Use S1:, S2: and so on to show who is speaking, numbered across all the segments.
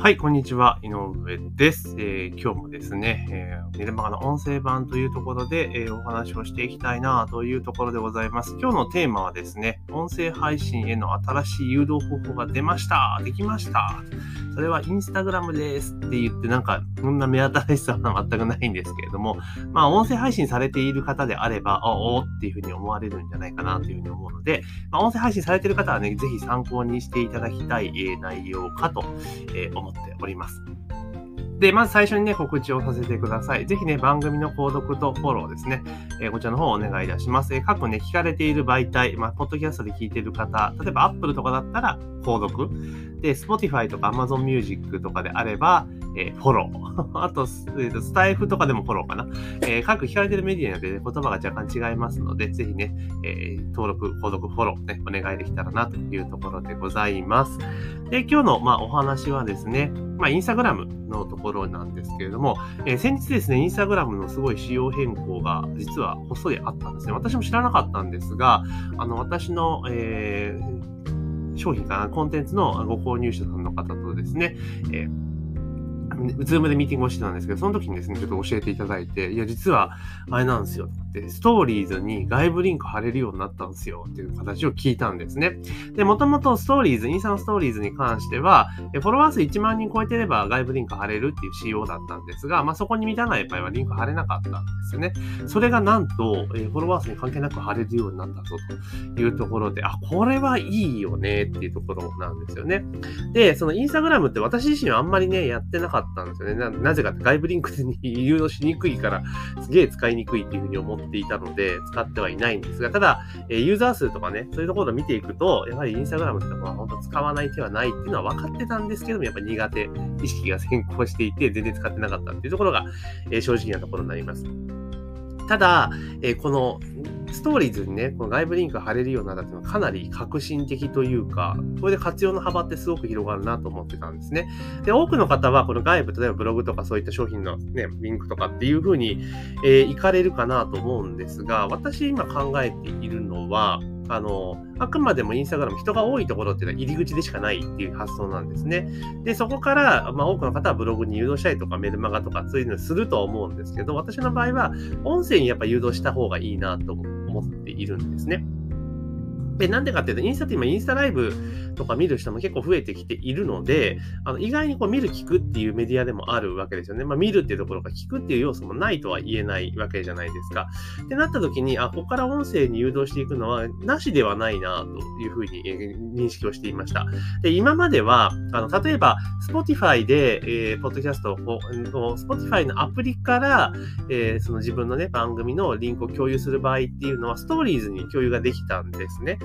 S1: はい、こんにちは。井上です。えー、今日もですね、えー、メルマガの音声版というところで、えー、お話をしていきたいなというところでございます。今日のテーマはですね、音声配信への新しい誘導方法が出ましたできましたそれはインスタグラムですって言って、なんか、そんな目新しさは全くないんですけれども、まあ、音声配信されている方であれば、あおっていうふうに思われるんじゃないかなというふうに思うので、まあ、音声配信されている方はね、ぜひ参考にしていただきたい、え、内容かと、えー、思っております。で、まず最初にね、告知をさせてください。ぜひね、番組の購読とフォローですね、えー、こちらの方をお願いいたします。えー、各ね、聞かれている媒体、まあ、ポッドキャストで聞いている方、例えば Apple とかだったら、購読。で、Spotify とか Amazon Music とかであれば、えー、フォロー。あと、えーと、スタイフとかでもフォローかな。えー、各聞かれてるメディアによって、ね、言葉が若干違いますので、ぜひね、えー、登録、購読、フォローね、お願いできたらなというところでございます。で、今日の、まあ、お話はですね、まあ、インスタグラムのところなんですけれども、えー、先日ですね、インスタグラムのすごい仕様変更が実はこっそりあったんですね。私も知らなかったんですが、あの、私の、えー、商品かな、コンテンツのご購入者さんの方とですね、えーズームでミーティングをしてたんですけど、その時にですね、ちょっと教えていただいて、いや、実は、あれなんですよ。で、ストーリーズに外部リンク貼れるようになったんですよっていう形を聞いたんですね。で、もともとストーリーズ、インスタのストーリーズに関しては、フォロワー数1万人超えてれば外部リンク貼れるっていう仕様だったんですが、まあ、そこに満たない場合はリンク貼れなかったんですよね。それがなんと、えフォロワー数に関係なく貼れるようになったぞというところで、あ、これはいいよねっていうところなんですよね。で、そのインスタグラムって私自身はあんまりね、やってなかったんですよね。ななぜかって外部リンクに 誘導しにくいから、すげえ使いにくいっていうふうに思っていたので、使ってはいないんですが、ただ、えユーザー数とかね、そういうところを見ていくと、やはりインスタグラムってのは本当使わない手はないっていうのは分かってたんですけども、やっぱ苦手、意識が先行していて、全然使ってなかったっていうところが、え正直なところになります。ただ、えこのストーリーズにね、この外部リンクが貼れるようになったっていうのはかなり革新的というか、これで活用の幅ってすごく広がるなと思ってたんですね。で、多くの方はこの外部、例えばブログとかそういった商品のね、リンクとかっていう風に、えー、行かれるかなと思うんですが、私今考えているのは、あの、あくまでもインスタグラム人が多いところっていうのは入り口でしかないっていう発想なんですね。で、そこから、まあ多くの方はブログに誘導したりとかメルマガとかそういうのするとは思うんですけど、私の場合は音声にやっぱ誘導した方がいいなと思って思っているんですね。で、なんでかっていうと、インスタって今、インスタライブとか見る人も結構増えてきているので、あの意外にこう見る、聞くっていうメディアでもあるわけですよね。まあ、見るっていうところか、聞くっていう要素もないとは言えないわけじゃないですか。ってなった時に、あ、ここから音声に誘導していくのは、なしではないな、というふうに認識をしていました。で、今までは、あの、例えば、Spotify で、えー、ポッドキャストを、Spotify のアプリから、えー、その自分のね、番組のリンクを共有する場合っていうのは、ストーリーズに共有ができたんですね。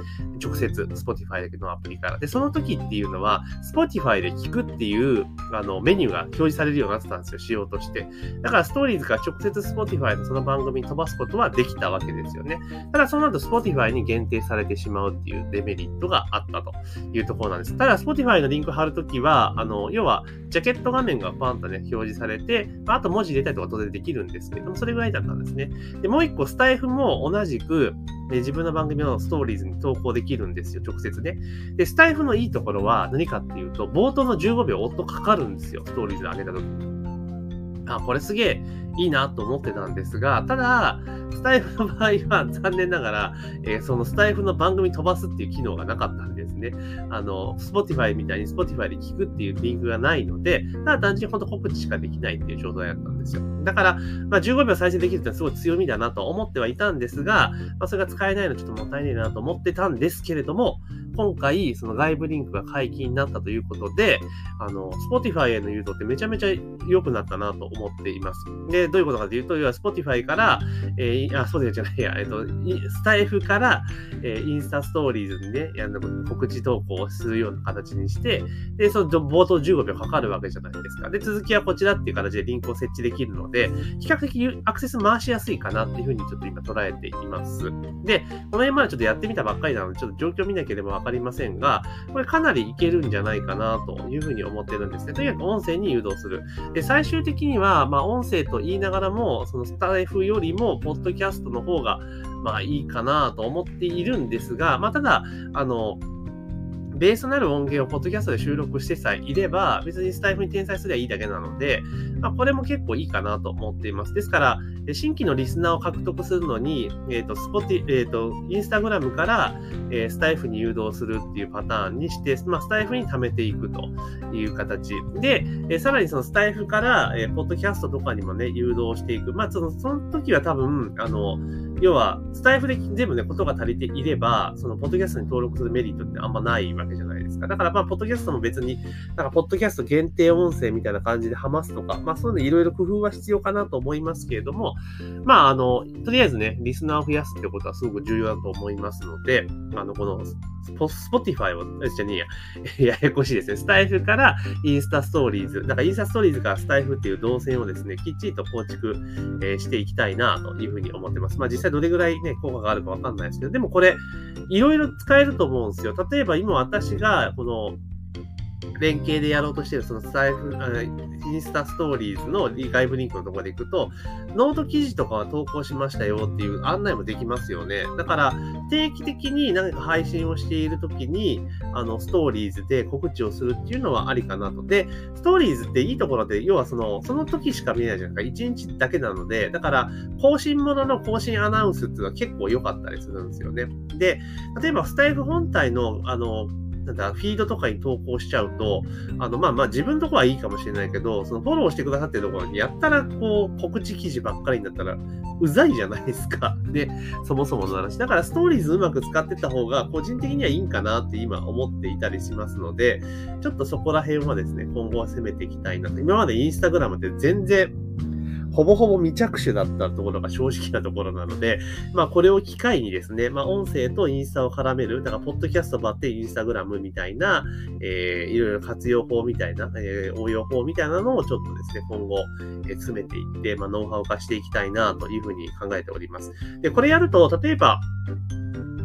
S1: 直接 Spotify のアプリから。で、その時っていうのは、Spotify で聞くっていうあのメニューが表示されるようになってたんですよ、仕様として。だから、ストーリーズから直接 Spotify のその番組に飛ばすことはできたわけですよね。ただ、その後 Spotify に限定されてしまうっていうデメリットがあったというところなんです。ただ、Spotify のリンク貼るときは、あの、要は、ジャケット画面がパンとね、表示されて、あと文字入れたりとか当然できるんですけども、それぐらいだったんですね。で、もう一個、スタイフも同じく、で自分の番組のストーリーズに投稿できるんですよ、直接ね。で、スタイフのいいところは何かっていうと、冒頭の15秒音かかるんですよ、ストーリーズ上げた時に。あ、これすげえいいなと思ってたんですが、ただ、スタイフの場合は 残念ながら、えー、そのスタイフの番組飛ばすっていう機能がなかったんですね。あの、Spotify みたいに Spotify で聞くっていうリンクがないので、ただ単純に本当告知しかできないっていう状態だったんですよ。だから、まあ、15秒再生できるってのはすごい強みだなと思ってはいたんですが、まあ、それが使えないのちょっともったいないなと思ってたんですけれども、今回、その外部リンクが解禁になったということで、あの、Spotify への誘導ってめちゃめちゃ良くなったなと思っています。で、でどういうことかというと、要は Spotify から、えー、あ、Spotify じゃないや、えっと、スタイフから、えー、インスタストーリーズにね、あの告知投稿をするような形にして、で、その冒頭15秒かかるわけじゃないですか。で、続きはこちらっていう形でリンクを設置できるので、比較的アクセス回しやすいかなっていうふうにちょっと今捉えています。で、この辺までちょっとやってみたばっかりなので、ちょっと状況見なければわかりませんが、これかなりいけるんじゃないかなというふうに思ってるんですね。とにかく音声に誘導する。で、最終的には、まあ、音声と言いながらも、そのスタイフよりも、ポッドキャストの方が、まあいいかなと思っているんですが、まあただ、あの、ベースとなる音源をポッドキャストで収録してさえいれば、別にスタイフに転載すればいいだけなので、まあ、これも結構いいかなと思っています。ですから、新規のリスナーを獲得するのに、えっ、ー、と、スポティ、えっ、ー、と、インスタグラムから、えー、スタイフに誘導するっていうパターンにして、まあ、スタイフに貯めていくという形。で、えさらにそのスタイフから、えポッドキャストとかにもね、誘導していく。まあ、その、その時は多分、あの、要は、スタイフで全部ね、ことが足りていれば、その、ポッドキャストに登録するメリットってあんまないわけじゃないですか。だから、まあ、ポッドキャストも別に、なんか、ポッドキャスト限定音声みたいな感じでハマすとか、まあ、そういうのいろいろ工夫は必要かなと思いますけれども、まあ、あの、とりあえずね、リスナーを増やすってことはすごく重要だと思いますので、あの、この、 Spotify を、じゃねえや、ややこしいですね。スタエフからインスタストーリーズ、だからインスタストーリーズからスタエフっていう動線をですね、きっちりと構築、えー、していきたいなというふうに思ってます。まあ実際どれぐらいね、効果があるかわかんないですけど、でもこれ、いろいろ使えると思うんですよ。例えば今私が、この、連携でやろうとしているそのスタエフ、インスタストーリーズの外部リンクのところで行くと、ノート記事とかは投稿しましたよっていう案内もできますよね。だから、定期的に何か配信をしているときに、あの、ストーリーズで告知をするっていうのはありかなと。で、ストーリーズっていいところで、要はその、その時しか見えないじゃないですか。1日だけなので、だから、更新ものの更新アナウンスっていうのは結構良かったりするんですよね。で、例えば、スタエフ本体の、あの、なんだ、フィードとかに投稿しちゃうと、あの、まあまあ自分のとこはいいかもしれないけど、そのフォローしてくださってるところに、やったらこう、告知記事ばっかりになったら、うざいじゃないですか。で、そもそもの話。だからストーリーズうまく使ってった方が、個人的にはいいんかなって今思っていたりしますので、ちょっとそこら辺はですね、今後は攻めていきたいなと。今までインスタグラムって全然、ほぼほぼ未着手だったところが正直なところなので、まあこれを機会にですね、まあ音声とインスタを絡める、だからポッドキャストばってインスタグラムみたいな、えー、いろいろ活用法みたいな、えー、応用法みたいなのをちょっとですね、今後、えー、詰めていって、まあノウハウ化していきたいなというふうに考えております。で、これやると、例えば、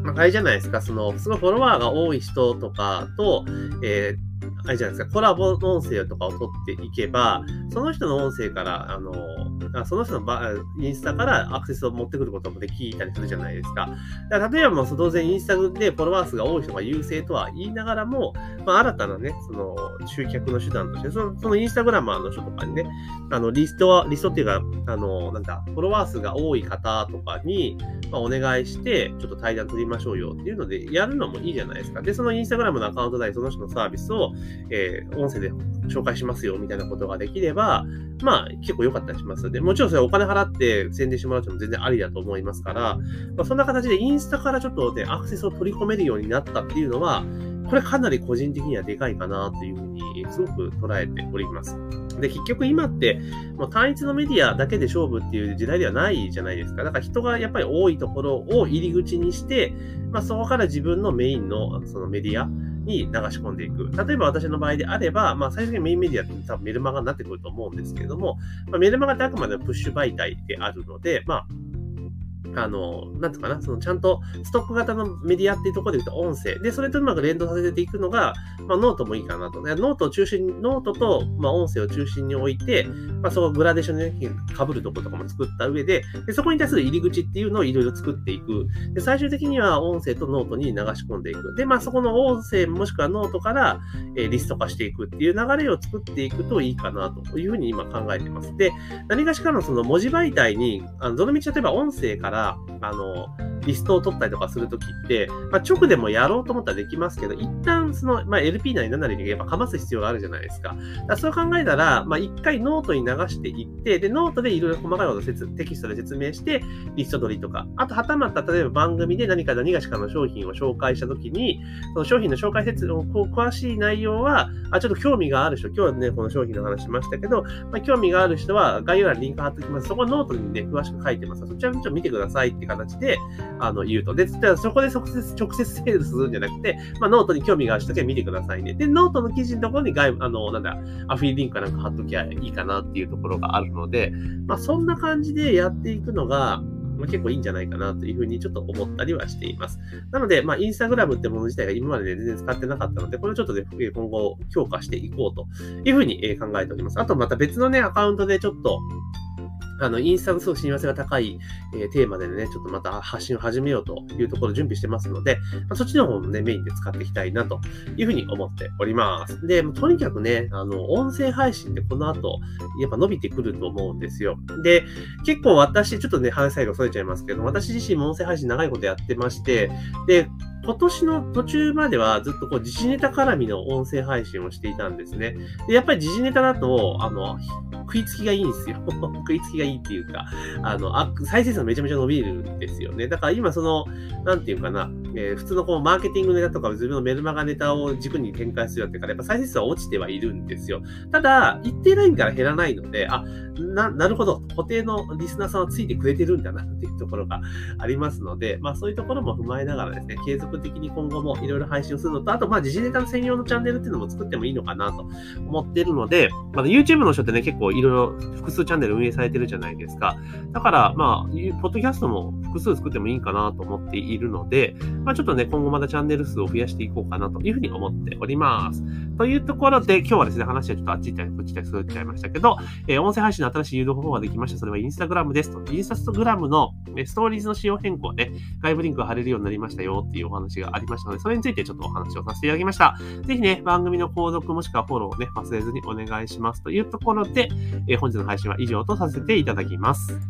S1: あ、あれじゃないですか、その、すごいフォロワーが多い人とかと、えーあれじゃないですか、コラボの音声とかを取っていけば、その人の音声から、あの、その人のインスタからアクセスを持ってくることもできたりするじゃないですか。だから例えば当然インスタでフォロワー数が多い人が優勢とは言いながらも、まあ、新たなね、その集客の手段として、そのそのインスタグラマーの人とかにね、あのリストは、リストっていうか、あの、なんだ、フォロワー数が多い方とかに、まあ、お願いして、ちょっと対談取りましょうよっていうので、やるのもいいじゃないですか。で、そのインスタグラムのアカウント内、その人のサービスを、えー、音声で紹介しますよみたいなことができれば、まあ結構良かったりします。で、もちろんそれお金払って宣伝してもらうのも全然ありだと思いますから、まあ、そんな形でインスタからちょっとね、アクセスを取り込めるようになったっていうのは、これかなり個人的にはでかいかなというふうにすごく捉えております。で、結局今って、もう単一のメディアだけで勝負っていう時代ではないじゃないですか。だから人がやっぱり多いところを入り口にして、まあそこから自分のメインのそのメディア、に流し込んでいく。例えば私の場合であれば、まあ最終的にメインメディアって多分メルマガになってくると思うんですけれども、まあ、メルマガってあくまでプッシュ媒体であるので、まああの、なんていうかな、そのちゃんとストック型のメディアっていうところで言うと音声。で、それとうまく連動させていくのが、まあ、ノートもいいかなと。ノートを中心に、ノートと、まあ、音声を中心に置いて、まあ、そこグラデーションで被るところとかも作った上でで、そこに対する入り口っていうのをいろいろ作っていく。で、最終的には音声とノートに流し込んでいく。で、まあ、そこの音声もしくはノートから、えー、リスト化していくっていう流れを作っていくといいかなというふうに今考えてます。で、何かしかのその文字媒体に、あのどのみち例えば音声から、あの、リストを取ったりとかするときって、まあ、直でもやろうと思ったらできますけど、一旦その、まあ、LP なり何なりにやっぱかます必要があるじゃないですか。だそう考えたら、まあ、一回ノートに流していって、で、ノートでいろいろ細かいことをテキストで説明して、リスト取りとか、あと、はたまた、例えば番組で何か何がしかの商品を紹介したときに、その商品の紹介説の詳しい内容は、あ、ちょっと興味がある人、今日はね、この商品の話しましたけど、まあ、興味がある人は概要欄にリンク貼っておきます。そこはノートにね、詳しく書いてます。そちらちょっと見てくださいくださいって形で、あの、言うと。で、そこで直接、直接セールするんじゃなくて、まあ、ノートに興味がある人だけ見てくださいね。で、ノートの記事のところに外部、あの、なんだ、アフィリリンクかなんか貼っときゃいいかなっていうところがあるので、まあ、そんな感じでやっていくのが、まあ、結構いいんじゃないかなというふうにちょっと思ったりはしています。なので、まあ、インスタグラムってもの自体が今まで、ね、全然使ってなかったので、これをちょっとね、今後強化していこうというふうに考えております。あとまた別のね、アカウントでちょっと、あの、インスタのすごく親和性が高い、えー、テーマでね、ちょっとまた発信を始めようというところ準備してますので、まあ、そっちの方もね、メインで使っていきたいなというふうに思っております。で、とにかくね、あの、音声配信ってこの後、やっぱ伸びてくると思うんですよ。で、結構私、ちょっとね、話最後それちゃいますけど、私自身も音声配信長いことやってまして、で、今年の途中まではずっとこう時事ネタ絡みの音声配信をしていたんですね。でやっぱり時事ネタだと、あの、食いつきがいいんですよ。食いつきがいいっていうか、あの、あ再生数めちゃめちゃ伸びるんですよね。だから今その、なんていうかな、えー、普通のこうマーケティングネタとか自分のメルマガネタを軸に展開するよってから、やっぱ再生数は落ちてはいるんですよ。ただ、一定ラインから減らないので、あ、な、なるほど、固定のリスナーさんはついてくれてるんだなっていうところがありますので、まあそういうところも踏まえながらですね、継続的に今後もいろいろ配信をするのと、あとまあ時事ネタの専用のチャンネルっていうのも作ってもいいのかなと思ってるので、まあ、YouTube の人ってね、結構いろいろ複数チャンネル運営されてるじゃないですか。だから、まあ、ポッドキャストも複数作ってもいいかなと思っているので、まあちょっとね、今後またチャンネル数を増やしていこうかなというふうに思っております。というところで、今日はですね、話はちょっとあっち行ったりこっち行ったりすっちゃいましたけど、えー、音声配信の新しい誘導方法ができました。それはインスタグラムですと。インスタグラムのストーリーズの仕様変更で、外部リンクが貼れるようになりましたよっていうお話がありましたので、それについてちょっとお話をさせていただきました。ぜひね、番組の購読もしくはフォローをね、忘れずにお願いしますというところで、えー、本日の配信は以上とさせていただきます。